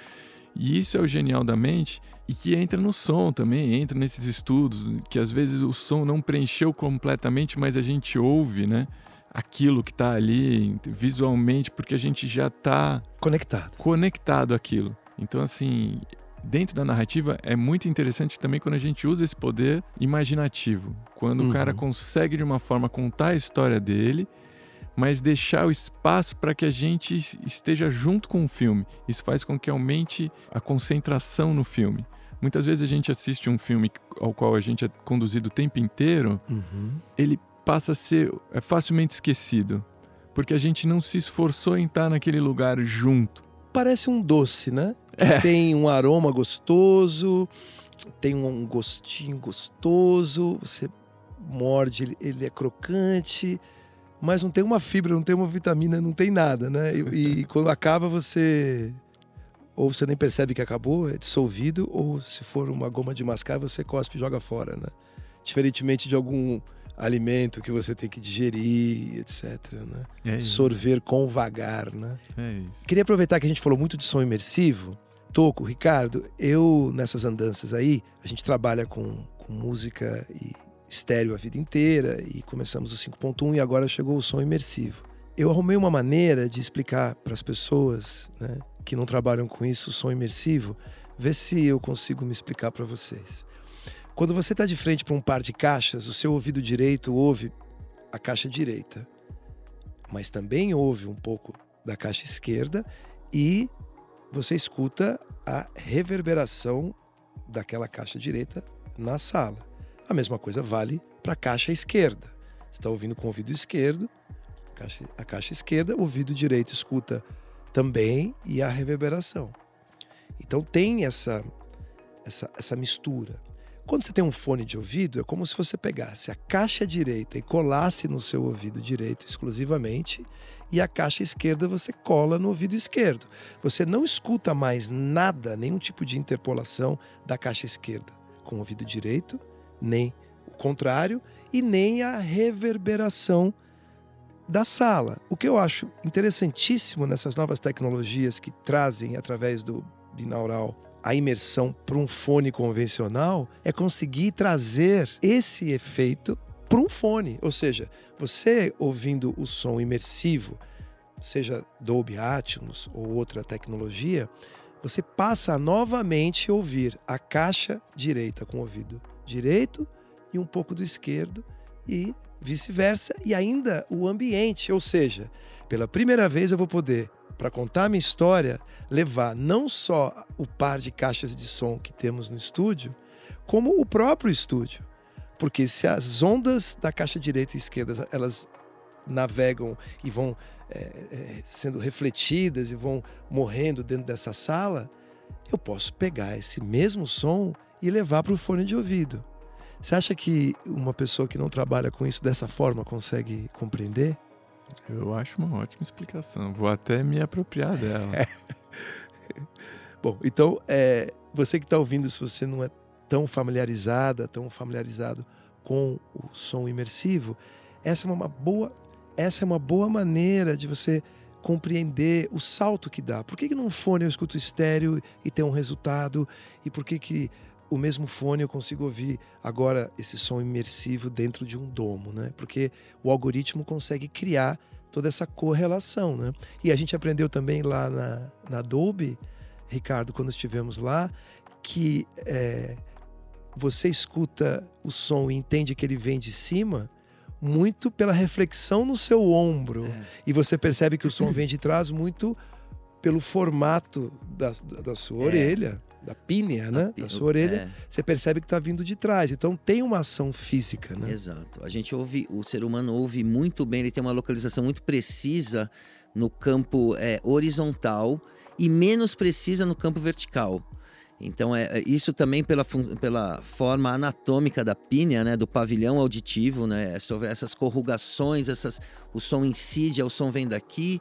E isso é o genial da mente e que entra no som também, entra nesses estudos que às vezes o som não preencheu completamente, mas a gente ouve, né? Aquilo que está ali visualmente, porque a gente já está Conectado. conectado àquilo. Então, assim, dentro da narrativa é muito interessante também quando a gente usa esse poder imaginativo. Quando Uhum. o cara consegue, de uma forma, contar a história dele, mas deixar o espaço para que a gente esteja junto com o filme. Isso faz com que aumente a concentração no filme. Muitas vezes a gente assiste um filme ao qual a gente é conduzido o tempo inteiro, Uhum. ele passa a ser é facilmente esquecido. Porque a gente não se esforçou em estar naquele lugar junto. Parece um doce, né? É. Tem um aroma gostoso, tem um gostinho gostoso, você morde, ele, é crocante, mas não tem uma fibra, não tem uma vitamina, não tem nada, né? E, e <laughs> quando acaba, você. Ou você nem percebe que acabou, é dissolvido, ou se for uma goma de mascar, você cospe e joga fora, né? Diferentemente de algum alimento que você tem que digerir, etc. Né? É. Sorver com vagar, né? É isso. Queria aproveitar que a gente falou muito de som imersivo. Toco, Ricardo, eu nessas andanças aí, a gente trabalha com, com música e estéreo a vida inteira e começamos o 5.1 e agora chegou o som imersivo. Eu arrumei uma maneira de explicar para as pessoas né, que não trabalham com isso, o som imersivo, ver se eu consigo me explicar para vocês. Quando você está de frente para um par de caixas, o seu ouvido direito ouve a caixa direita, mas também ouve um pouco da caixa esquerda e você escuta a reverberação daquela caixa direita na sala. A mesma coisa vale para a caixa esquerda. Você está ouvindo com o ouvido esquerdo, a caixa, a caixa esquerda, o ouvido direito escuta também e a reverberação. Então tem essa, essa, essa mistura. Quando você tem um fone de ouvido, é como se você pegasse a caixa direita e colasse no seu ouvido direito exclusivamente, e a caixa esquerda você cola no ouvido esquerdo. Você não escuta mais nada, nenhum tipo de interpolação da caixa esquerda com o ouvido direito, nem o contrário, e nem a reverberação da sala. O que eu acho interessantíssimo nessas novas tecnologias que trazem através do binaural a imersão para um fone convencional é conseguir trazer esse efeito para um fone. Ou seja, você ouvindo o som imersivo, seja Dolby Atmos ou outra tecnologia, você passa a novamente ouvir a caixa direita com o ouvido direito e um pouco do esquerdo e vice-versa, e ainda o ambiente. Ou seja, pela primeira vez eu vou poder para contar a minha história, levar não só o par de caixas de som que temos no estúdio, como o próprio estúdio. Porque se as ondas da caixa direita e esquerda elas navegam e vão é, é, sendo refletidas e vão morrendo dentro dessa sala, eu posso pegar esse mesmo som e levar para o fone de ouvido. Você acha que uma pessoa que não trabalha com isso dessa forma consegue compreender? Eu acho uma ótima explicação. Vou até me apropriar dela. <laughs> Bom, então, é, você que está ouvindo, se você não é tão familiarizada, tão familiarizado com o som imersivo, essa é uma boa, essa é uma boa maneira de você compreender o salto que dá. Por que, que num fone eu escuto estéreo e tem um resultado? E por que, que o mesmo fone eu consigo ouvir agora esse som imersivo dentro de um domo, né? Porque o algoritmo consegue criar toda essa correlação, né? E a gente aprendeu também lá na, na Dolby Ricardo, quando estivemos lá, que é, você escuta o som e entende que ele vem de cima muito pela reflexão no seu ombro. É. E você percebe que o som vem de trás muito pelo formato da, da sua é. orelha, da pínea, né? da sua orelha. É. Você percebe que está vindo de trás. Então tem uma ação física, né? Exato. A gente ouve, o ser humano ouve muito bem, ele tem uma localização muito precisa no campo é, horizontal e menos precisa no campo vertical. Então, é, é isso também pela, pela forma anatômica da pínea, né, do pavilhão auditivo, né, é sobre essas corrugações, essas, o som incide, o som vem daqui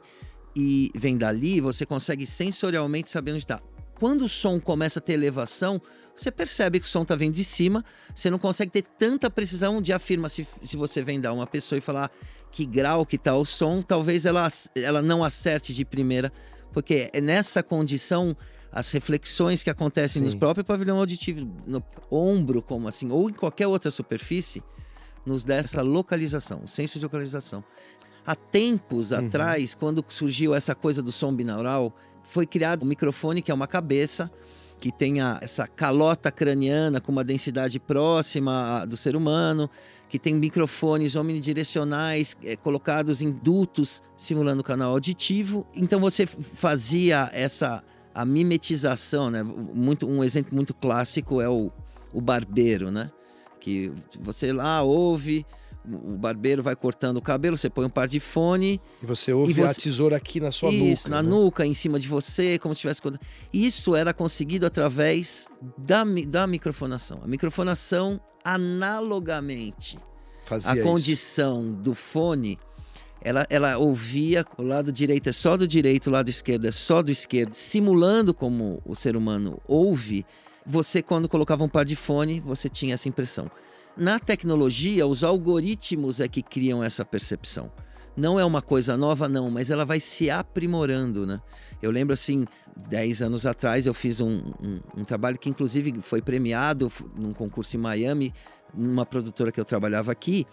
e vem dali, você consegue sensorialmente saber onde está. Quando o som começa a ter elevação, você percebe que o som está vindo de cima, você não consegue ter tanta precisão de afirmar. Se, se você vem dar uma pessoa e falar que grau que está o som, talvez ela, ela não acerte de primeira, porque é nessa condição as reflexões que acontecem Sim. no próprio pavilhão auditivo, no ombro, como assim, ou em qualquer outra superfície, nos dá essa localização, o senso de localização. Há tempos uhum. atrás, quando surgiu essa coisa do som binaural, foi criado um microfone que é uma cabeça que tenha essa calota craniana com uma densidade próxima do ser humano, que tem microfones omnidirecionais é, colocados em dutos simulando o canal auditivo. Então você fazia essa a mimetização, né? Muito, um exemplo muito clássico é o, o barbeiro, né? Que você lá ouve, o barbeiro vai cortando o cabelo, você põe um par de fone. E você ouve e você... a tesoura aqui na sua nuca. Isso, na né? nuca, em cima de você, como se estivesse. Isso era conseguido através da, da microfonação. A microfonação, analogamente, Fazia a condição isso. do fone ela, ela ouvia o lado direito é só do direito, o lado esquerdo é só do esquerdo, simulando como o ser humano ouve. Você, quando colocava um par de fone, você tinha essa impressão. Na tecnologia, os algoritmos é que criam essa percepção. Não é uma coisa nova, não, mas ela vai se aprimorando, né? Eu lembro assim, 10 anos atrás, eu fiz um, um, um trabalho que, inclusive, foi premiado num concurso em Miami, numa produtora que eu trabalhava aqui,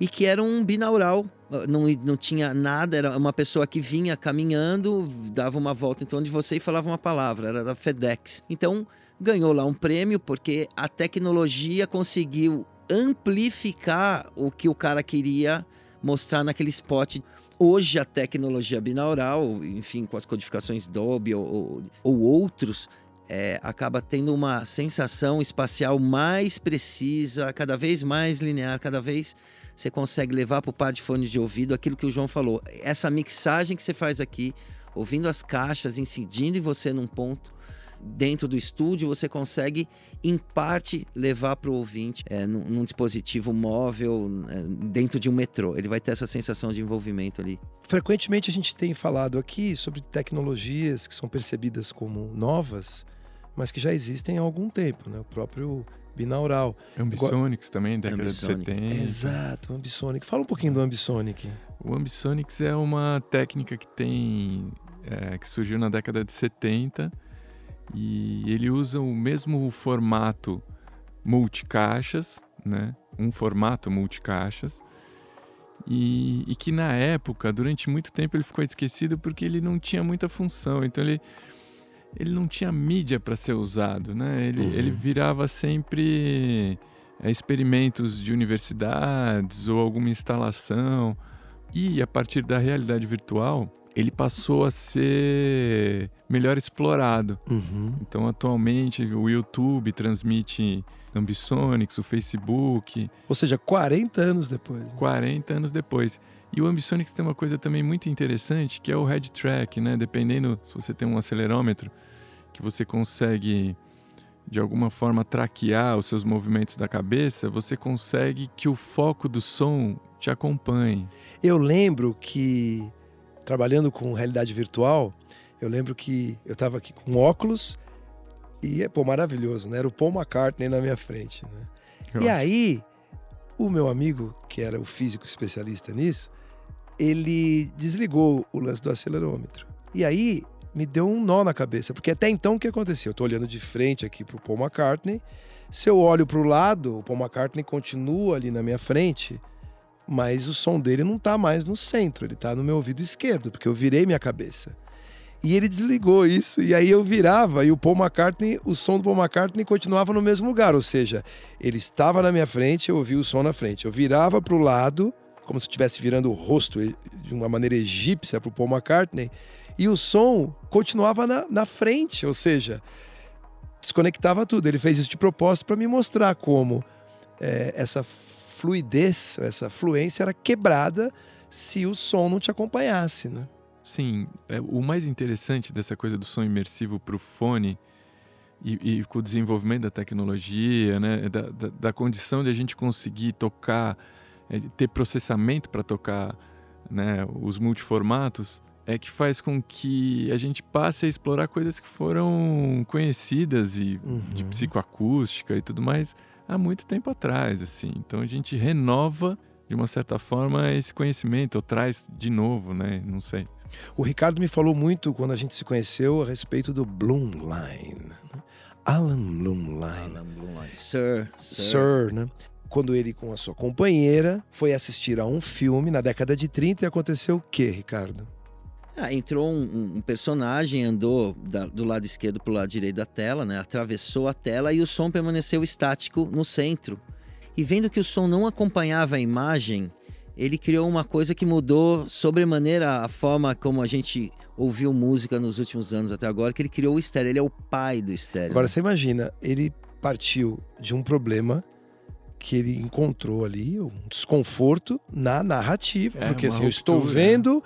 e que era um binaural, ah, não, não tinha nada, era uma pessoa que vinha caminhando, dava uma volta em torno de você e falava uma palavra, era da FedEx. Então, ganhou lá um prêmio porque a tecnologia conseguiu amplificar o que o cara queria mostrar naquele spot. Hoje a tecnologia binaural, enfim, com as codificações Dolby ou, ou, ou outros, é, acaba tendo uma sensação espacial mais precisa, cada vez mais linear, cada vez você consegue levar para o par de fone de ouvido aquilo que o João falou. Essa mixagem que você faz aqui, ouvindo as caixas, incidindo em você num ponto, dentro do estúdio, você consegue, em parte, levar para o ouvinte é, num, num, dispositivo móvel, é, dentro de um metrô. Ele vai ter essa sensação de envolvimento ali. Frequentemente a gente tem falado aqui sobre tecnologias que são percebidas como novas mas que já existem há algum tempo, né? O próprio binaural. Ambisonics também, década Ambisonic. de 70. Exato, Ambisonic. Fala um pouquinho do Ambisonic. O Ambisonics é uma técnica que tem é, que surgiu na década de 70 e ele usa o mesmo formato multicaixas, né? Um formato multicaixas. E, e que na época, durante muito tempo, ele ficou esquecido porque ele não tinha muita função. Então ele ele não tinha mídia para ser usado, né? Ele, uhum. ele virava sempre é, experimentos de universidades ou alguma instalação. E a partir da realidade virtual, ele passou a ser melhor explorado. Uhum. Então, atualmente, o YouTube transmite Ambisonics, o Facebook. Ou seja, 40 anos depois. 40 anos depois. E o Ambisonics tem uma coisa também muito interessante, que é o head track, né? Dependendo se você tem um acelerômetro, que você consegue de alguma forma traquear os seus movimentos da cabeça, você consegue que o foco do som te acompanhe. Eu lembro que trabalhando com realidade virtual, eu lembro que eu estava aqui com óculos e é pô, maravilhoso, né? Era o Paul McCartney na minha frente, né? E aí, o meu amigo, que era o físico especialista nisso, ele desligou o lance do acelerômetro. E aí me deu um nó na cabeça, porque até então o que acontecia? Eu estou olhando de frente aqui para o Paul McCartney, se eu olho para o lado, o Paul McCartney continua ali na minha frente, mas o som dele não está mais no centro, ele está no meu ouvido esquerdo, porque eu virei minha cabeça. E ele desligou isso, e aí eu virava, e o Paul McCartney, o som do Paul McCartney continuava no mesmo lugar, ou seja, ele estava na minha frente, eu ouvia o som na frente. Eu virava para o lado, como se estivesse virando o rosto de uma maneira egípcia para o Paul McCartney, e o som continuava na, na frente, ou seja, desconectava tudo. Ele fez isso de propósito para me mostrar como é, essa fluidez, essa fluência era quebrada se o som não te acompanhasse, né? Sim, é, o mais interessante dessa coisa do som imersivo para o fone e, e, com o desenvolvimento da tecnologia, né, da, da, da condição de a gente conseguir tocar, é, ter processamento para tocar né, os multiformatos, é que faz com que a gente passe a explorar coisas que foram conhecidas e uhum. de psicoacústica e tudo mais há muito tempo atrás, assim. Então a gente renova de uma certa forma esse conhecimento, ou traz de novo, né? Não sei. O Ricardo me falou muito quando a gente se conheceu a respeito do Bloomline. Né? Alan Bloomline. Alan Bloomline. Sir, Sir. Sir, né? Quando ele com a sua companheira foi assistir a um filme na década de 30 e aconteceu o quê, Ricardo? Ah, entrou um, um, personagem, andou da, do lado esquerdo para o lado direito da tela, né? atravessou a tela e o som permaneceu estático no centro. E vendo que o som não acompanhava a imagem, ele criou uma coisa que mudou sobremaneira a forma como a gente ouviu música nos últimos anos até agora, que ele criou o estéreo, ele é o pai do estéreo. Agora você imagina, ele partiu de um problema que ele encontrou ali, um desconforto na narrativa, é, porque assim, ruptura. eu estou vendo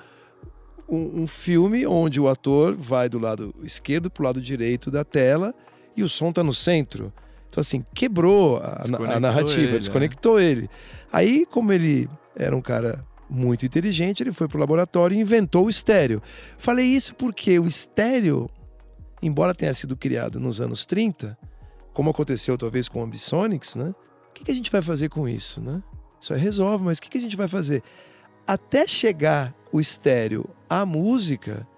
um, um, filme onde o ator vai do lado esquerdo para o lado direito da tela e o som está no centro. Então, assim, quebrou a, a narrativa, ele, desconectou é. ele. Aí, como ele era um cara muito inteligente, ele foi pro laboratório e inventou o estéreo. Falei isso porque o estéreo, embora tenha sido criado nos anos 30, como aconteceu talvez com o Ambisonics, né? O que, que a gente vai fazer com isso, né? Isso aí resolve, mas o que, que a gente vai fazer? Até chegar o estéreo à música,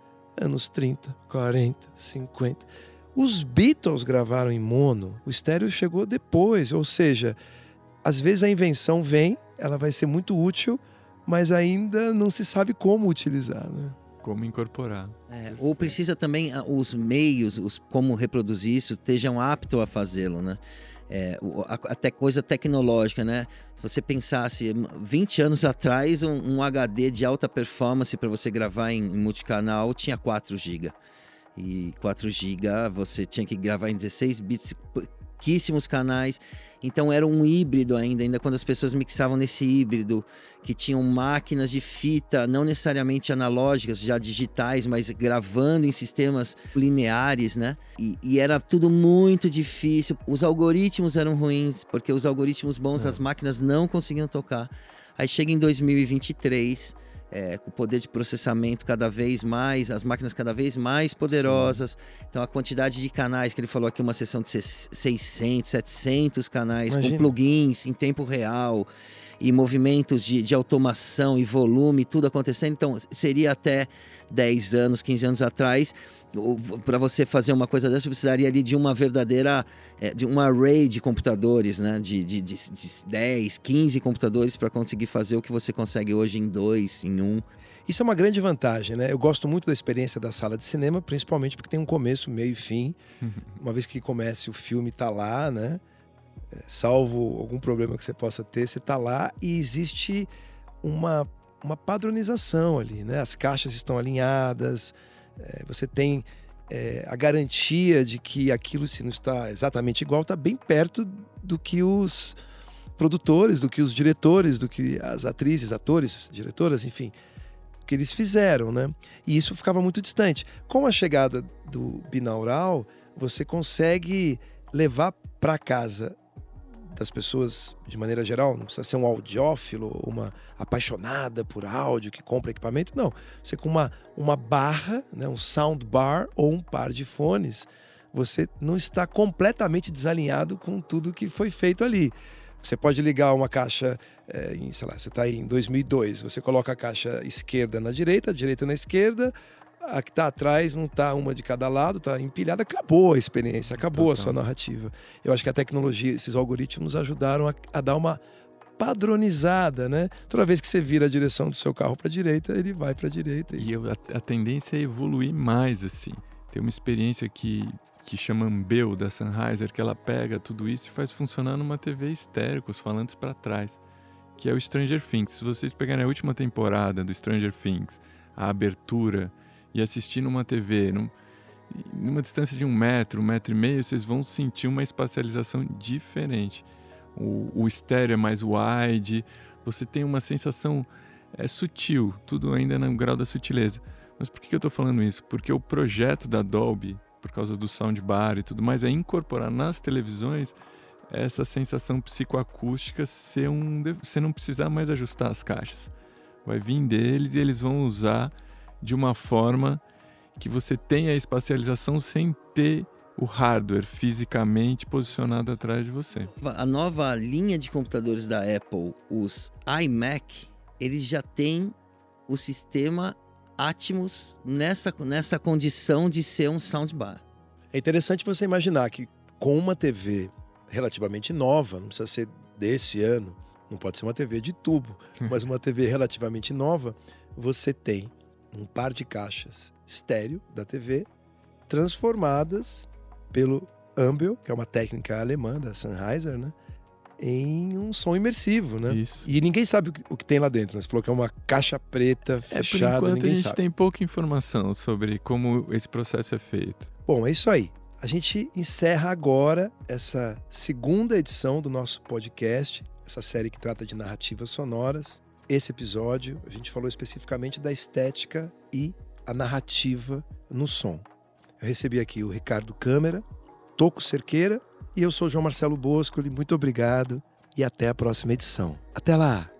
anos 30, 40, 50 os Beatles gravaram em mono, o estéreo chegou depois, ou seja, às vezes a invenção vem, ela vai ser muito útil, mas ainda não se sabe como utilizar, né? Como incorporar. É, ou precisa também ah, os meios, os, como reproduzir isso, estejam aptos a fazê-lo, né? É, até coisa tecnológica, né? Se você pensasse 20 anos atrás, um, um HD de alta performance para você gravar em, em multicanal tinha 4 GB e 4 GB, você tinha que gravar em 16 bits, pouquíssimos canais. Então era um híbrido ainda, ainda quando as pessoas mixavam nesse híbrido, que tinham máquinas de fita, não necessariamente analógicas, já digitais, mas gravando em sistemas lineares, né? E, e era tudo muito difícil. Os algoritmos eram ruins, porque os algoritmos bons é. as máquinas não conseguiam tocar. Aí chega em 2023 é, com poder de processamento cada vez mais, as máquinas cada vez mais poderosas. Sim. Então, a quantidade de canais que ele falou aqui, uma sessão de 600, 700 canais, Imagina. com plugins em tempo real e movimentos de, de automação e volume, tudo acontecendo. Então, seria até 10 anos, 15 anos atrás, para você fazer uma coisa dessa, você precisaria ali de uma verdadeira, é, de um array de computadores, né? De, de, de, de 10, 15 computadores para conseguir fazer o que você consegue hoje em dois, em um. Isso é uma grande vantagem, né? Eu gosto muito da experiência da sala de cinema, principalmente porque tem um começo, meio e fim. <laughs> uma vez que comece o filme tá lá, né? É, salvo algum problema que você possa ter, você tá lá e existe uma, uma padronização ali, né? As caixas estão alinhadas, é, você tem é, a garantia de que aquilo, se não está exatamente igual, está bem perto do que os produtores, do que os diretores, do que as atrizes, atores, diretoras, enfim, que eles fizeram, né? E isso ficava muito distante. Com a chegada do binaural, você consegue levar para casa das pessoas de maneira geral, não precisa ser um audiófilo, uma apaixonada por áudio que compra equipamento, não. Você com uma, uma barra, né, um soundbar ou um par de fones, você não está completamente desalinhado com tudo que foi feito ali. Você pode ligar uma caixa, é, em, sei lá, você está em 2002, você coloca a caixa esquerda na direita, a direita na esquerda, a que está atrás não está uma de cada lado, está empilhada, acabou a experiência, acabou a sua narrativa. Eu acho que a tecnologia, esses algoritmos ajudaram a, a dar uma padronizada, né? Toda vez que você vira a direção do seu carro para a direita, ele vai para a direita. E eu, a, a, tendência é evoluir mais assim. Tem uma experiência que que chama Ambeu da Sennheiser, que ela pega tudo isso e faz funcionar numa TV estéreo com os falantes para trás, que é o Stranger Things. Se vocês pegarem a última temporada do Stranger Things, a abertura e assistir numa TV, num, numa distância de um metro, um metro e meio, vocês vão sentir uma espacialização diferente. O, o estéreo é mais wide, você tem uma sensação é sutil, tudo ainda no grau da sutileza. Mas por que eu estou falando isso? Porque o projeto da Dolby, por causa do soundbar e tudo mais, é incorporar nas televisões essa sensação psicoacústica ser um, você não precisar mais ajustar as caixas. Vai vir deles e eles vão usar de uma forma que você tenha a espacialização sem ter o hardware fisicamente posicionado atrás de você. A nova linha de computadores da Apple, os iMac, eles já têm o sistema Atmos nessa, nessa condição de ser um soundbar. É interessante você imaginar que com uma TV relativamente nova, não precisa ser desse ano, não pode ser uma TV de tubo, <laughs> mas uma TV relativamente nova, você tem um par de caixas estéreo da TV transformadas pelo Ambel, que é uma técnica alemã da Sennheiser, né? Em um som imersivo, né? Isso. E ninguém sabe o que, tem lá dentro. Né? Você falou que é uma caixa preta, fechada, é, por enquanto a gente sabe. tem pouca informação sobre como esse processo é feito. Bom, é isso aí. A gente encerra agora essa segunda edição do nosso podcast, essa série que trata de narrativas sonoras. Esse episódio, a gente falou especificamente da estética e a narrativa no som. Eu recebi aqui o Ricardo Câmara, Toco Cerqueira e eu sou João Marcelo Bosco. Muito obrigado e até a próxima edição. Até lá!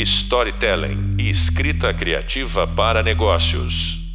Storytelling e escrita criativa para negócios.